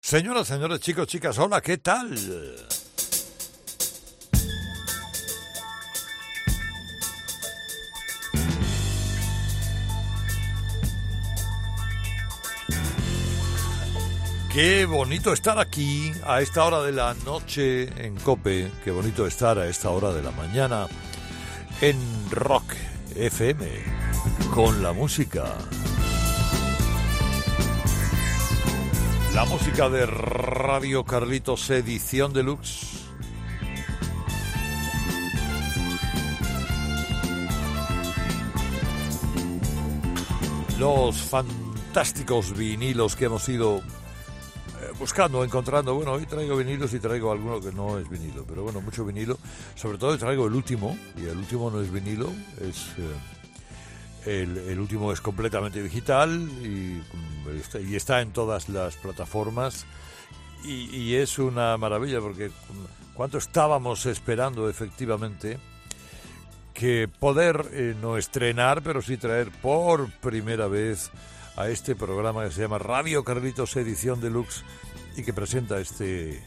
Señoras, señores, chicos, chicas, hola, ¿qué tal? Qué bonito estar aquí a esta hora de la noche en Cope, qué bonito estar a esta hora de la mañana en Rock FM con la música. La música de Radio Carlitos Edición Deluxe. Los fantásticos vinilos que hemos ido eh, buscando, encontrando. Bueno, hoy traigo vinilos y traigo alguno que no es vinilo, pero bueno, mucho vinilo. Sobre todo traigo el último, y el último no es vinilo, es... eh, el, último es completamente digital y, mm, y está en todas las plataformas y, y es una maravilla porque mm, cuánto estábamos esperando efectivamente que poder eh, no estrenar pero sí traer por primera vez a este programa que se llama Radio Carlitos Edición Deluxe y que presenta este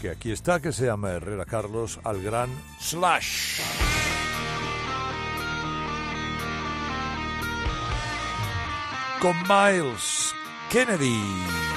que aquí está que se llama Herrera Carlos al gran Slash. Con Miles Kennedy.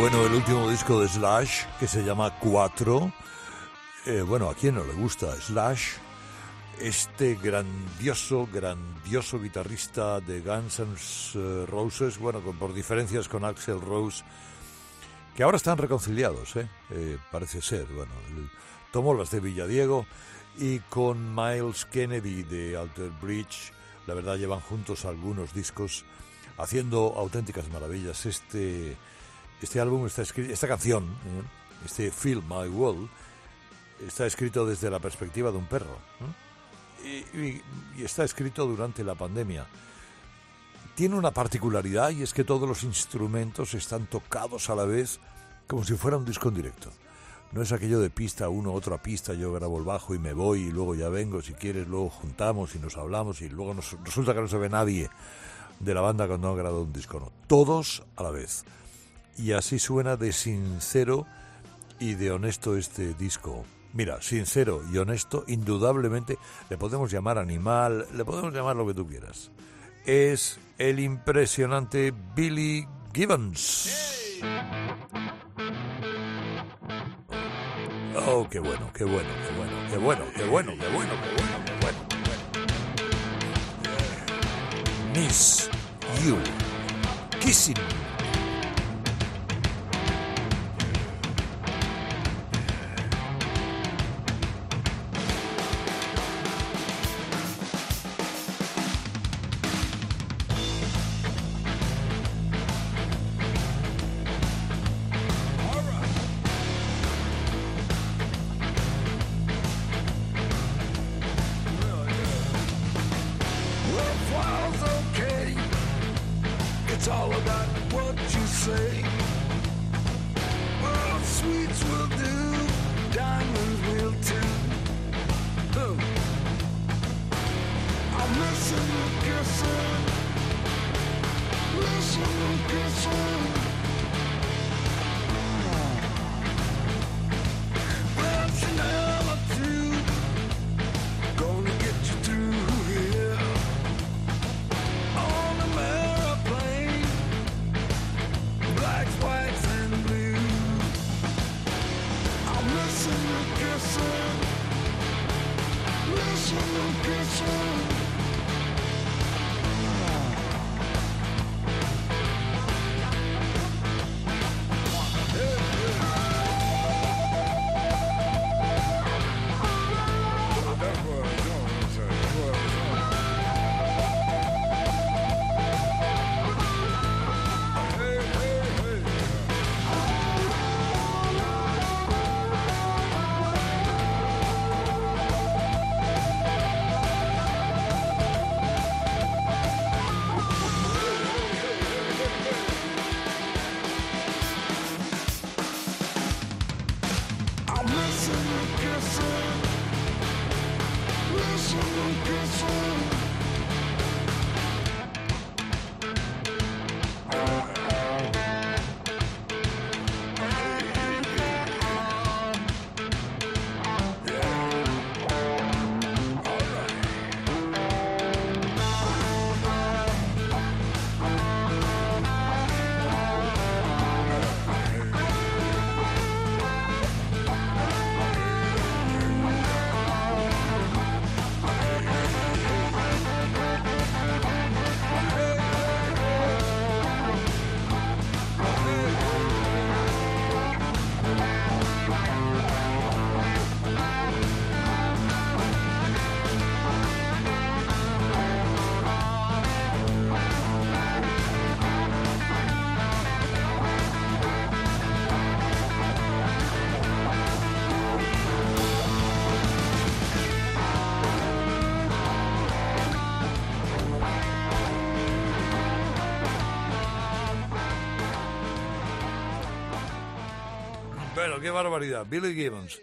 Bueno el último disco de Slash, que se llama Cuatro. Eh, bueno, ¿a quién no le gusta Slash? Este grandioso, grandioso guitarrista de Guns N' Roses, bueno, por diferencias con Axel Rose, que ahora están reconciliados, ¿eh? Eh, parece ser. Bueno, tomó las de Villadiego y con Miles Kennedy de Alter Bridge, la verdad llevan juntos algunos discos haciendo auténticas maravillas. Este este álbum está escrito, esta canción, ¿eh? este Feel My World, está escrito desde la perspectiva de un perro. Y, está escrito durante la pandemia. Tiene una particularidad y es que todos los instrumentos están tocados a la vez como si fuera un disco en directo. No es aquello de pista uno, otra pista, yo grabo el bajo y me voy y luego ya vengo, si quieres luego juntamos y nos hablamos y luego nos, resulta que no se ve nadie de la banda cuando han grabado un disco. No, todos a la vez y así suena de sincero y de honesto este disco. Mira, sincero y honesto, indudablemente le podemos llamar animal, le podemos llamar lo que tú quieras. Es el impresionante Billy Gibbons. Oh, qué bueno, qué bueno, qué bueno, qué bueno, qué bueno, qué bueno, qué bueno, qué bueno. Miss You Kissing qué barbaridad. Billy Gibbons,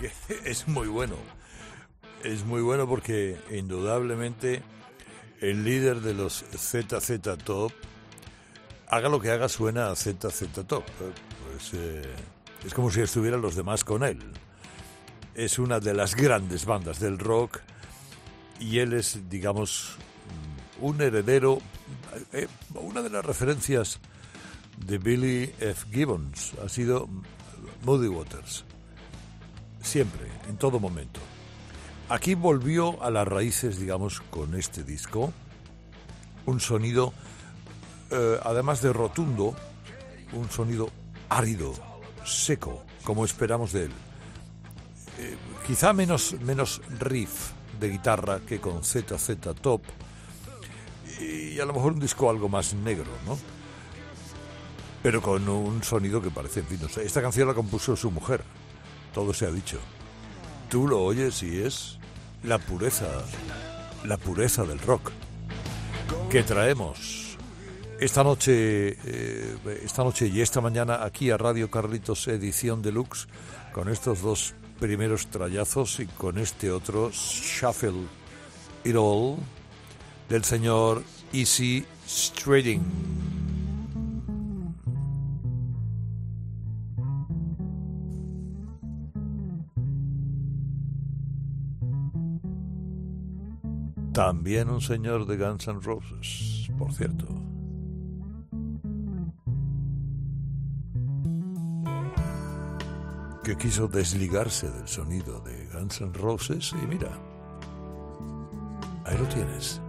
es muy bueno. Es muy bueno porque indudablemente el líder de los ZZ Top, haga lo que haga, suena a ZZ Top. Pues, eh, es como si estuvieran los demás con él. Es una de las grandes bandas del rock y él es, digamos, un heredero, eh, una de las referencias de Billy F. Gibbons ha sido Moody Waters. Siempre, en todo momento. Aquí volvió a las raíces, digamos, con este disco. Un sonido, eh, además de rotundo, un sonido árido, seco, como esperamos de él. Eh, quizá menos, menos riff de guitarra que con ZZ Top y a lo mejor un disco algo más negro, ¿no? Pero con un sonido que parece, en fin. Esta canción la compuso su mujer, todo se ha dicho. Tú lo oyes y es la pureza, la pureza del rock que traemos esta noche, eh, esta noche y esta mañana aquí a Radio Carlitos Edición Deluxe con estos dos primeros trayazos y con este otro Shuffle It All del señor Easy Strading. También un señor de Guns N' Roses, por cierto. Que quiso desligarse del sonido de Guns N' Roses y mira, ahí lo tienes.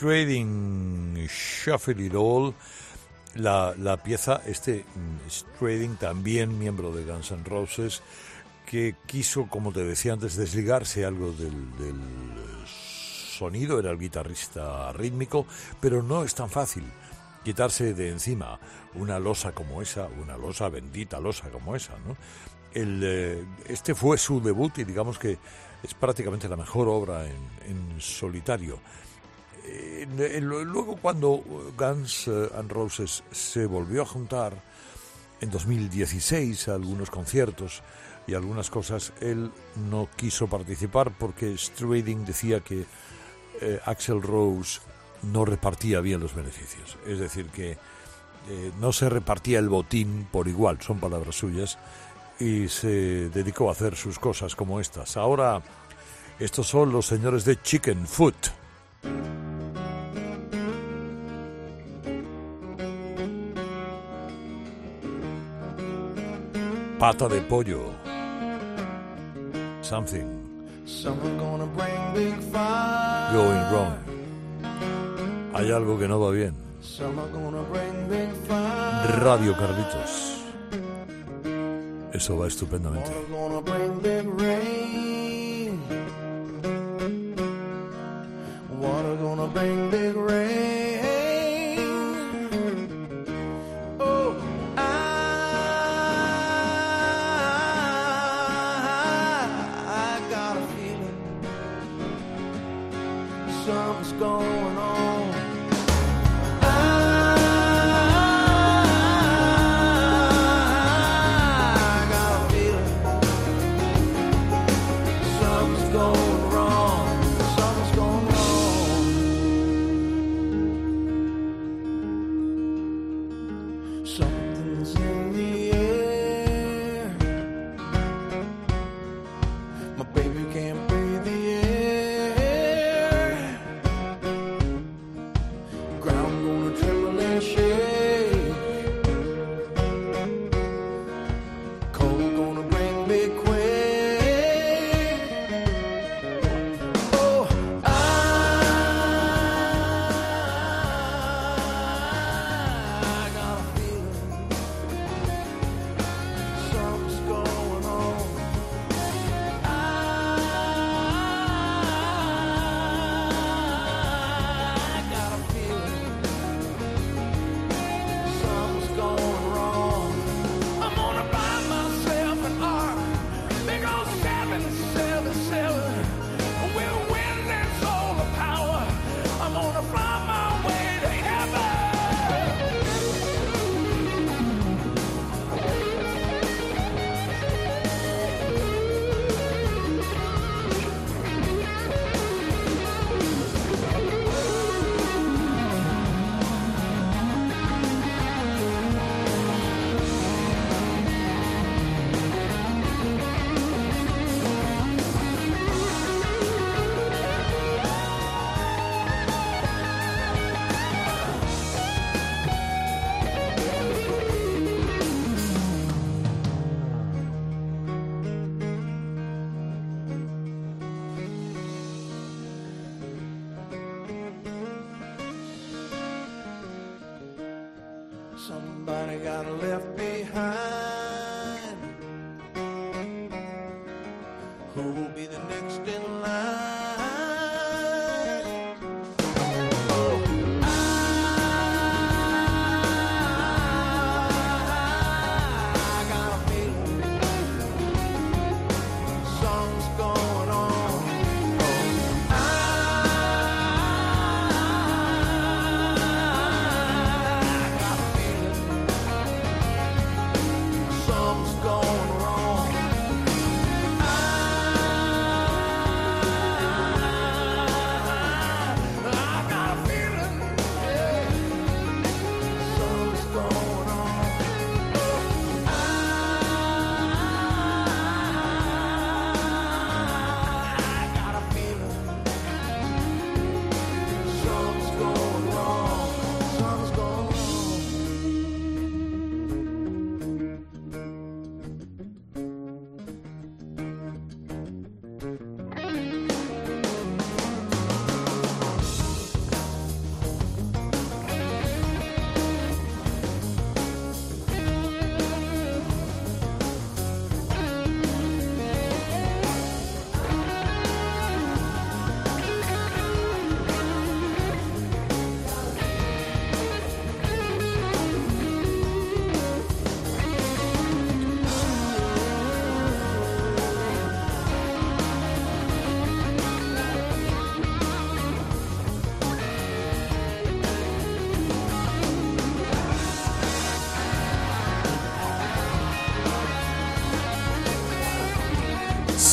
Trading Shuffle It All, la, la pieza, este mm, Trading, también miembro de Guns N' Roses, que quiso, como te decía antes, desligarse algo del, del sonido, era el guitarrista rítmico, pero no es tan fácil quitarse de encima una losa como esa, una losa bendita losa como esa, ¿no? El, eh, este fue su debut y digamos que es prácticamente la mejor obra en, solitario. Luego cuando Guns N' eh, Roses se volvió a juntar en 2016 a algunos conciertos y algunas cosas, él no quiso participar porque Strading decía que eh, Axel Rose no repartía bien los beneficios. Es decir, que eh, no se repartía el botín por igual, son palabras suyas, y se dedicó a hacer sus cosas como estas. Ahora, estos son los señores de Chicken Foot. Pata de pollo. Something. Going wrong. Hay algo que no va bien. Radio Carlitos. Eso va estupendamente.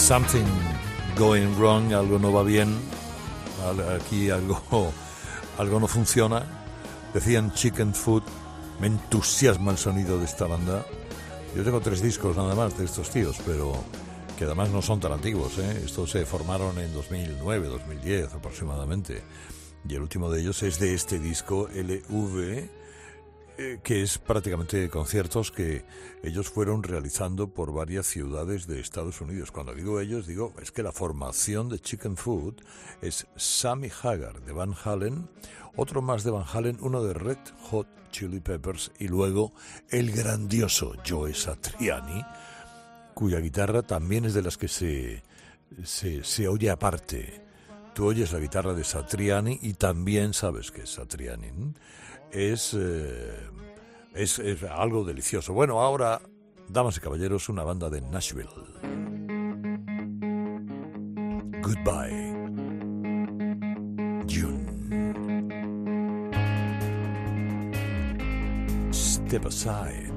Something going wrong, algo no va bien, aquí algo, algo no funciona. Decían Chicken Food, me entusiasma el sonido de esta banda. Yo tengo tres discos nada más de estos tíos, pero que además no son tan antiguos. ¿eh? Estos se formaron en 2009, 2010 aproximadamente. Y el último de ellos es de este disco, LV, eh, que es prácticamente conciertos que ellos fueron realizando por varias ciudades de Estados Unidos. Cuando digo ellos, digo, es que la formación de Chicken Food es Sammy Hagar de Van Halen, otro más de Van Halen, uno de Red Hot Chili Peppers y luego el grandioso Joe Satriani, cuya guitarra también es de las que se, se, se oye aparte. Tú oyes la guitarra de Satriani y también sabes que es Satriani es, eh, es, es algo delicioso. Bueno, ahora, damas y caballeros, una banda de Nashville. Goodbye, June. Step aside.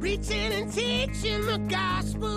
Preaching and teaching the gospel.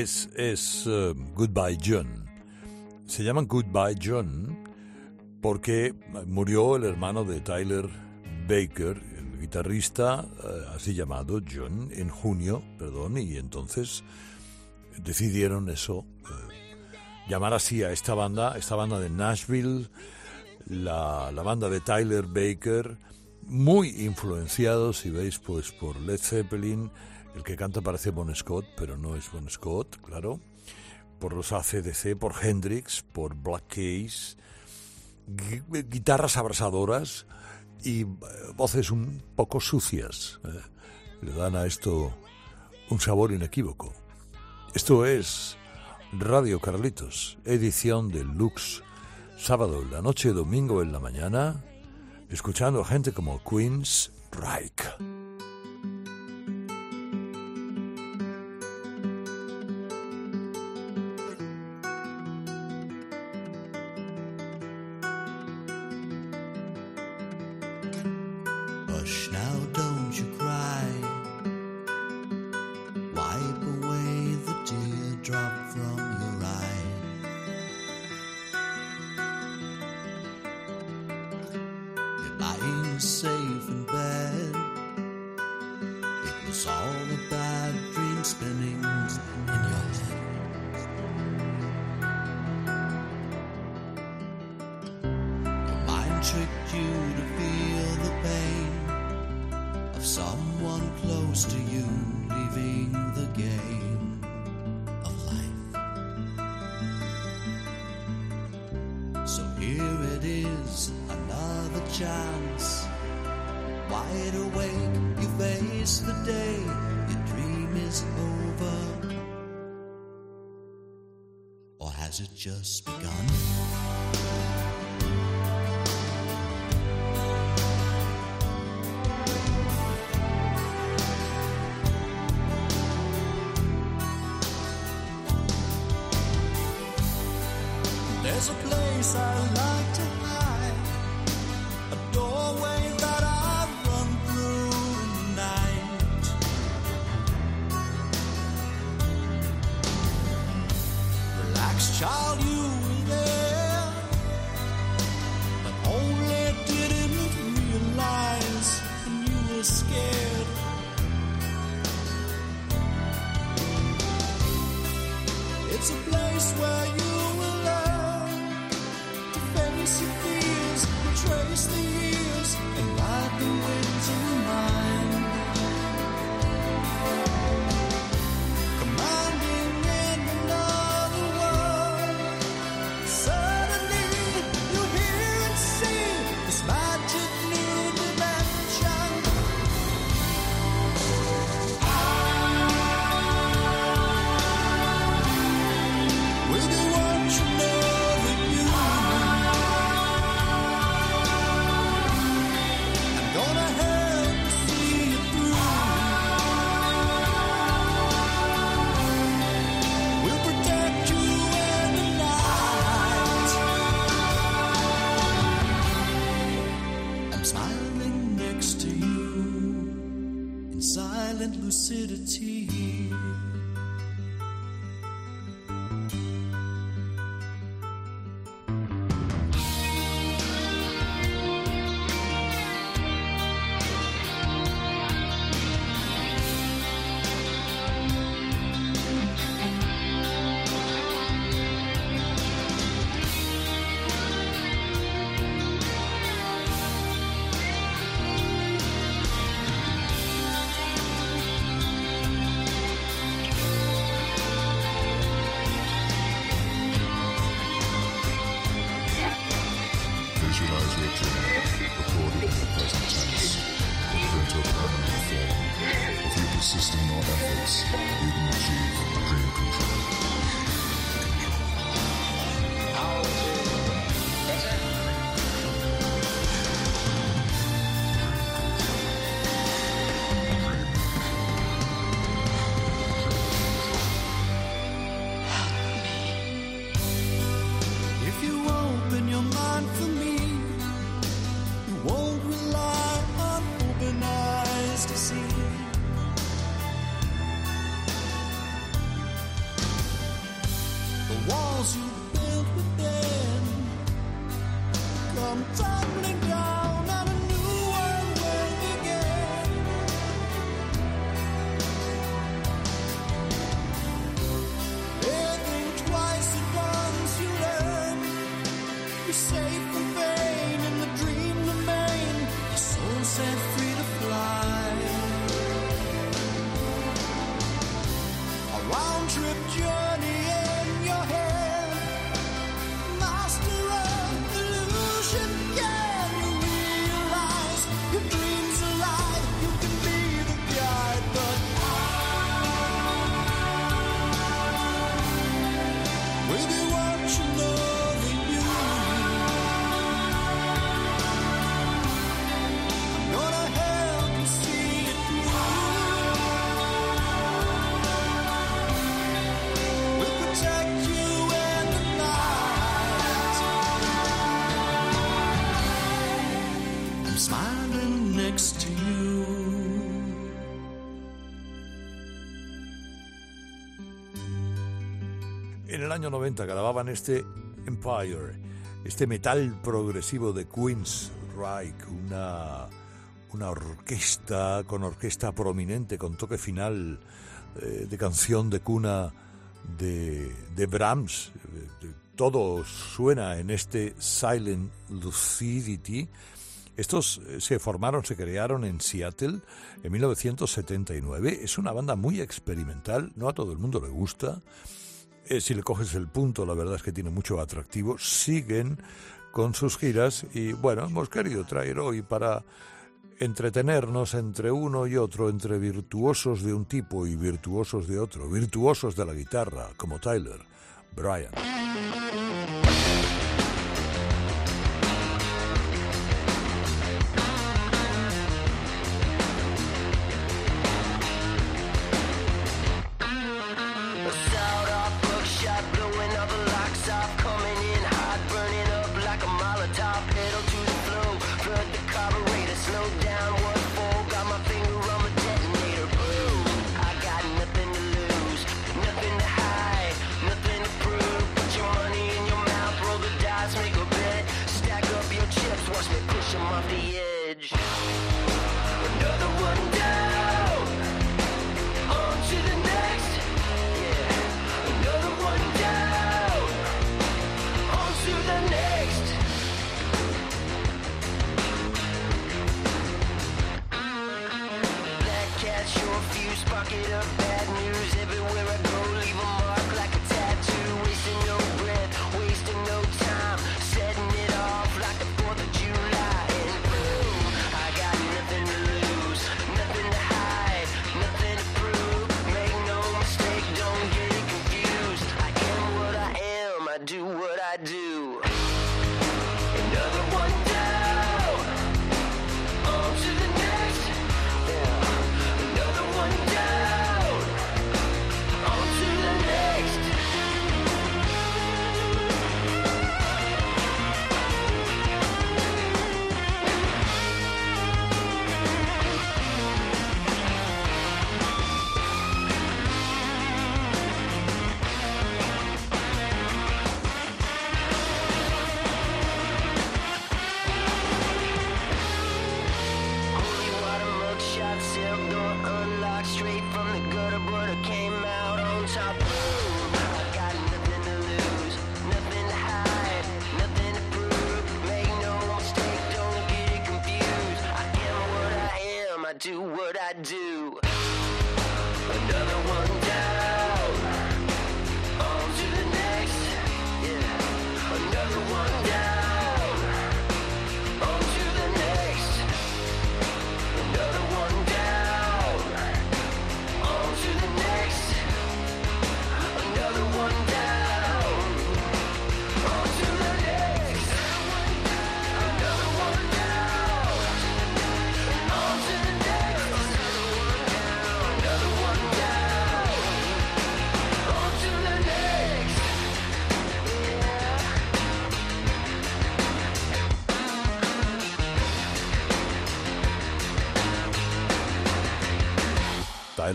Es, es eh, Goodbye John. Se llaman Goodbye John porque murió el hermano de Tyler Baker, el guitarrista eh, así llamado John, en junio, perdón, y entonces decidieron eso, eh, llamar así a esta banda, esta banda de Nashville, la, la banda de Tyler Baker, muy influenciados, si veis, pues por Led Zeppelin, el que canta parece Bon Scott, pero no es Bon Scott, claro, por los ACDC, por Hendrix, por Black Keys, gui- guitarras abrasadoras y eh, voces un poco sucias. eh, Le dan a esto un sabor inequívoco. Esto es Radio Carlitos, edición de Lux, sábado en la noche, domingo en la mañana, escuchando a gente como Queen's Reich. Relax, child, you were there, but only didn't realize when you were scared. It's a place where you Visualize your dream, recorded in the present tense, put into a permanent form. If you persist in your efforts, you can achieve dream control. En el año 90 grababan este Empire, este metal progresivo de Queen's Reich, una, una orquesta con orquesta prominente, con toque final eh, de canción de cuna de, de Brahms. Eh, todo suena en este Silent Lucidity estos eh, se formaron, se crearon en Seattle en 1979. Es una banda muy experimental, no a todo el mundo le gusta. Eh, si le coges el punto, la verdad es que tiene mucho atractivo. Siguen con sus giras y bueno, hemos querido traer hoy para entretenernos entre uno y otro, entre virtuosos de un tipo y virtuosos de otro, virtuosos de la guitarra, como Tyler, Brian. Get up, bad news.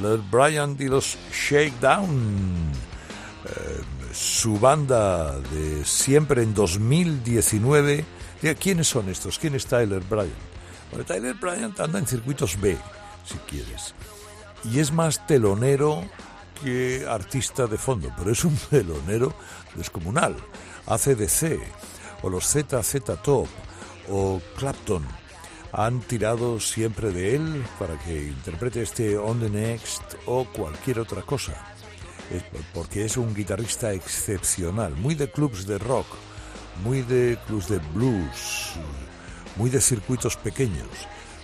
Led Bryant y los Shakedown. Eh, su banda de siempre en 2019. ¿Quiénes son estos? ¿Quién es Tyler Bryant? Bueno, Tyler Bryant anda en circuitos B, si quieres. Y es más telonero que artista de fondo, pero es un telonero descomunal. Hace DC, o los ZZ Top, o Clapton han tirado siempre de él para que interprete este On the Next o cualquier otra cosa. Porque es un guitarrista excepcional, muy de clubs de rock, muy de clubs de blues, muy de circuitos pequeños.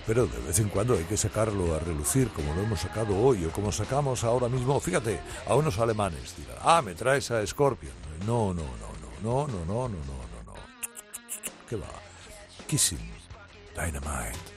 Pero de vez en cuando hay que sacarlo a relucir, como lo hemos sacado hoy o como sacamos ahora mismo, fíjate, a unos alemanes. Dirán, ah, me traes a Scorpion. No, no, no, no, no, no, no, no, no, no, no. ¿Qué va? Kissing Dynamite.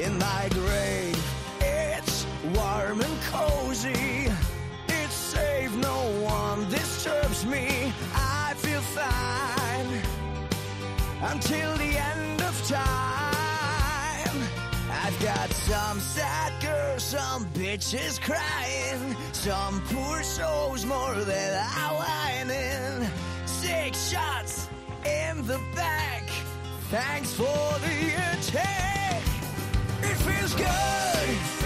In my grave? It's warm and cozy, it's safe, no one disturbs me. I feel fine until the end of time. I've got some sad girls, some bitches crying, some poor souls more that are whining. Six shots in the back. Thanks for the attack. life gay. good.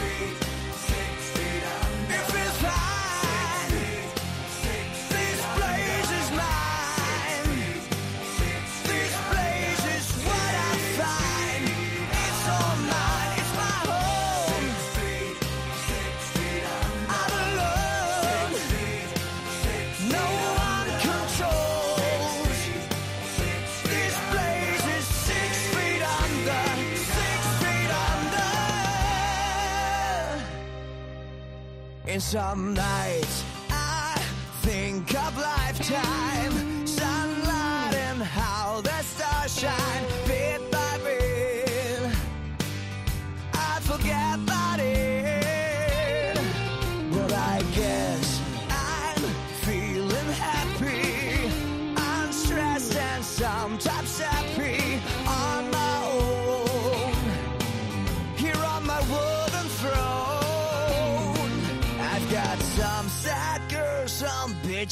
In some nights, I think of lifetime, sunlight and how the stars shine,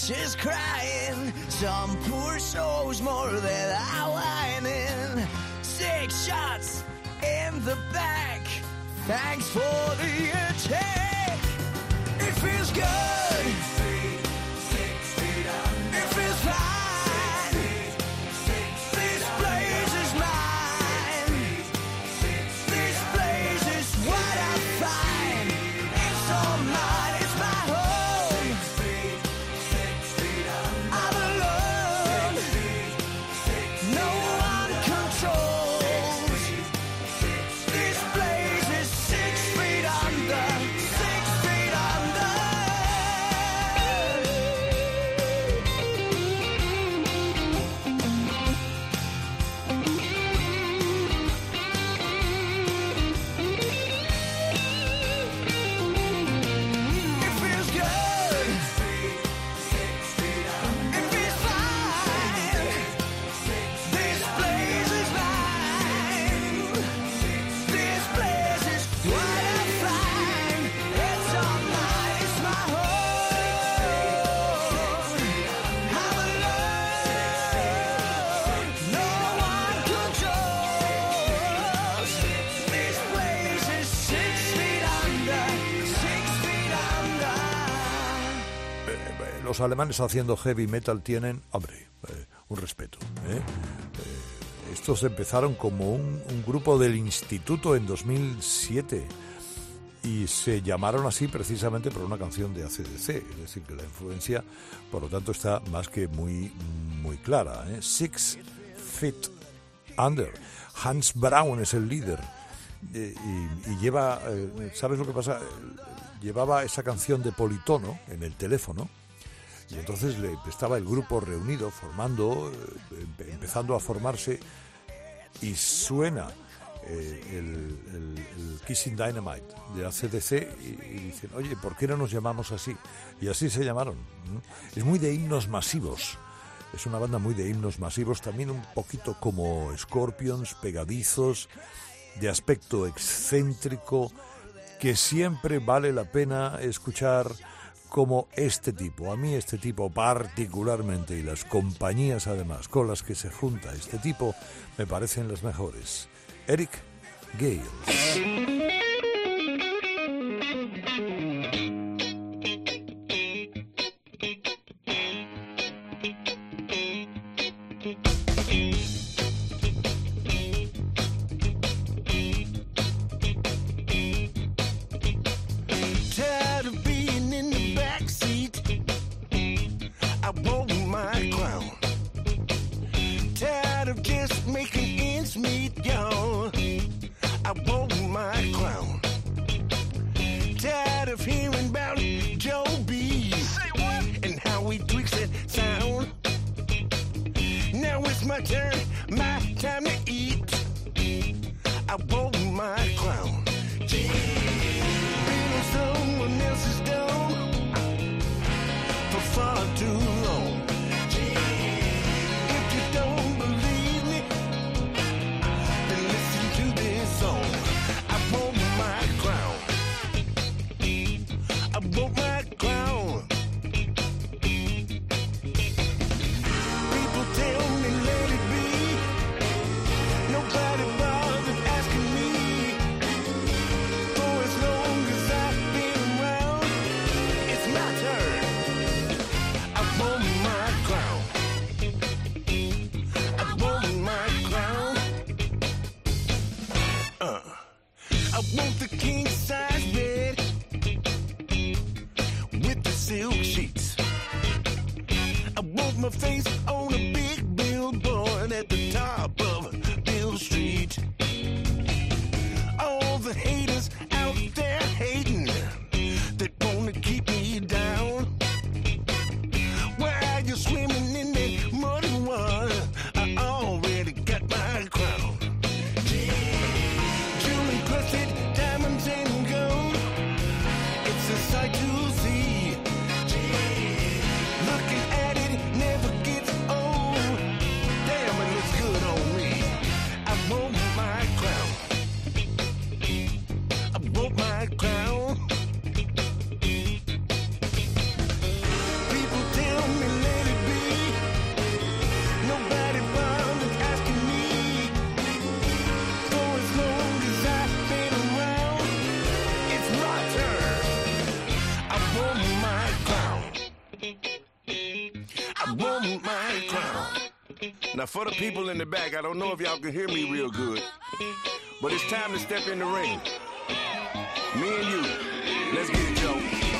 bitches crying, some poor souls more that are whining. Six shots in the back. Thanks for the attack. It feels good. alemanes haciendo heavy metal tienen, hombre, eh, un respeto. ¿eh? Eh, estos empezaron como un, grupo del instituto en 2007 y se llamaron así precisamente por una canción de ACDC, es decir, que la influencia, por lo tanto, está más que muy, muy clara. Six Feet Under. Hans Braun es el líder. Y, lleva, ¿sabes lo que pasa? Llevaba esa canción de Politono en el teléfono y entonces le, estaba el grupo reunido, formando, eh, empezando a formarse, y suena eh, el, Kissing Dynamite de ACDC y, y, dicen, oye, ¿por qué no nos llamamos así? Y así se llamaron. Es muy de himnos masivos. Es una banda muy de himnos masivos, también un poquito como Scorpions, pegadizos, de aspecto excéntrico, que siempre vale la pena escuchar como este tipo. A mí este tipo particularmente y las compañías además con las que se junta este tipo me parecen las mejores. Eric Gales for the people in the back, I don't know if y'all can hear me real good, but it's time to step in the ring. Me and you, let's get it, Joe.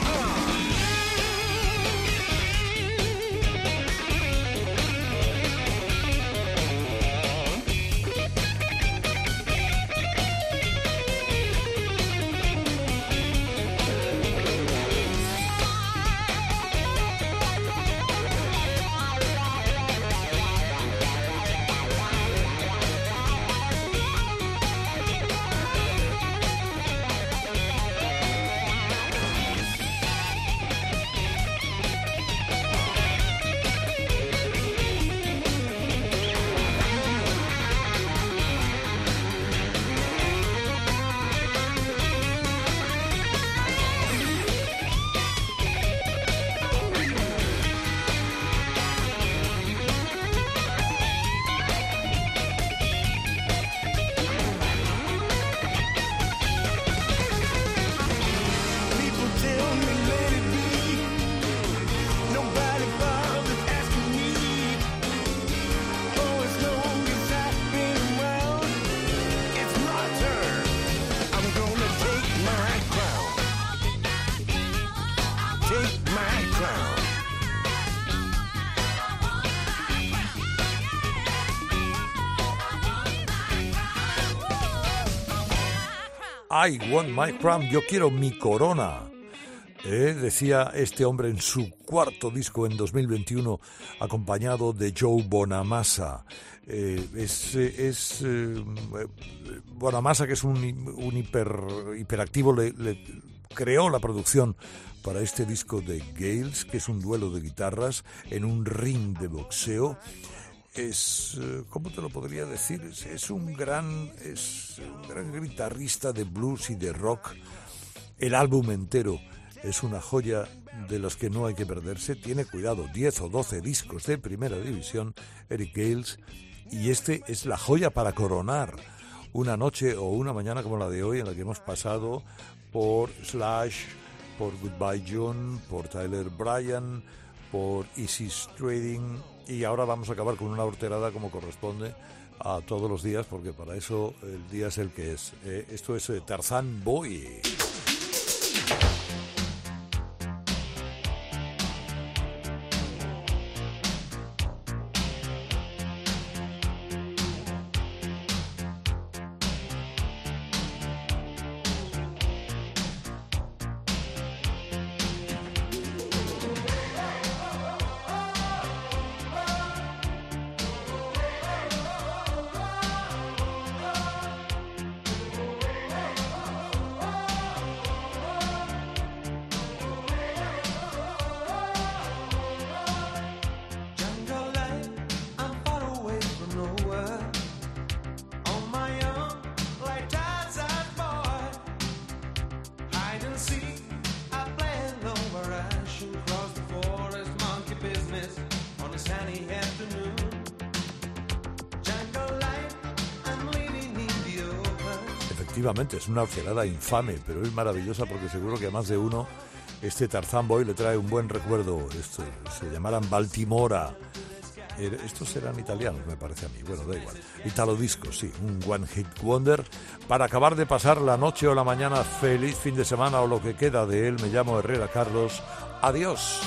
I want my crown, yo quiero mi corona. Eh, decía este hombre en su cuarto disco en 2021, acompañado de Joe Bonamassa. Eh, es, eh, Bonamassa, que es un, hiperactivo, le, le creó la producción para este disco de Gales, que es un duelo de guitarras en un ring de boxeo. Es, eh, ¿cómo te lo podría decir? Es, un gran, es un gran guitarrista de blues y de rock. El álbum entero es una joya de los que no hay que perderse. Tiene cuidado, 10 o 12 discos de primera división, Eric Gales, y este es la joya para coronar una noche o una mañana como la de hoy en la que hemos pasado por Slash, por Goodbye June, por Tyler Bryan, por Easy Trading y ahora vamos a acabar con una horterada como corresponde a todos los días porque para eso el día es el que es. Eh, esto es eh, Tarzan Boy. Efectivamente, es una horterada infame, pero es maravillosa porque seguro que a más de uno este Tarzan Boy le trae un buen recuerdo. Esto, se llamaran Baltimora. Eh, Estos eran italianos, me parece a mí. Bueno, da igual. Italo Disco, sí, un One Hit Wonder. Para acabar de pasar la noche o la mañana, feliz fin de semana o lo que queda de él, me llamo Herrera Carlos. Adiós.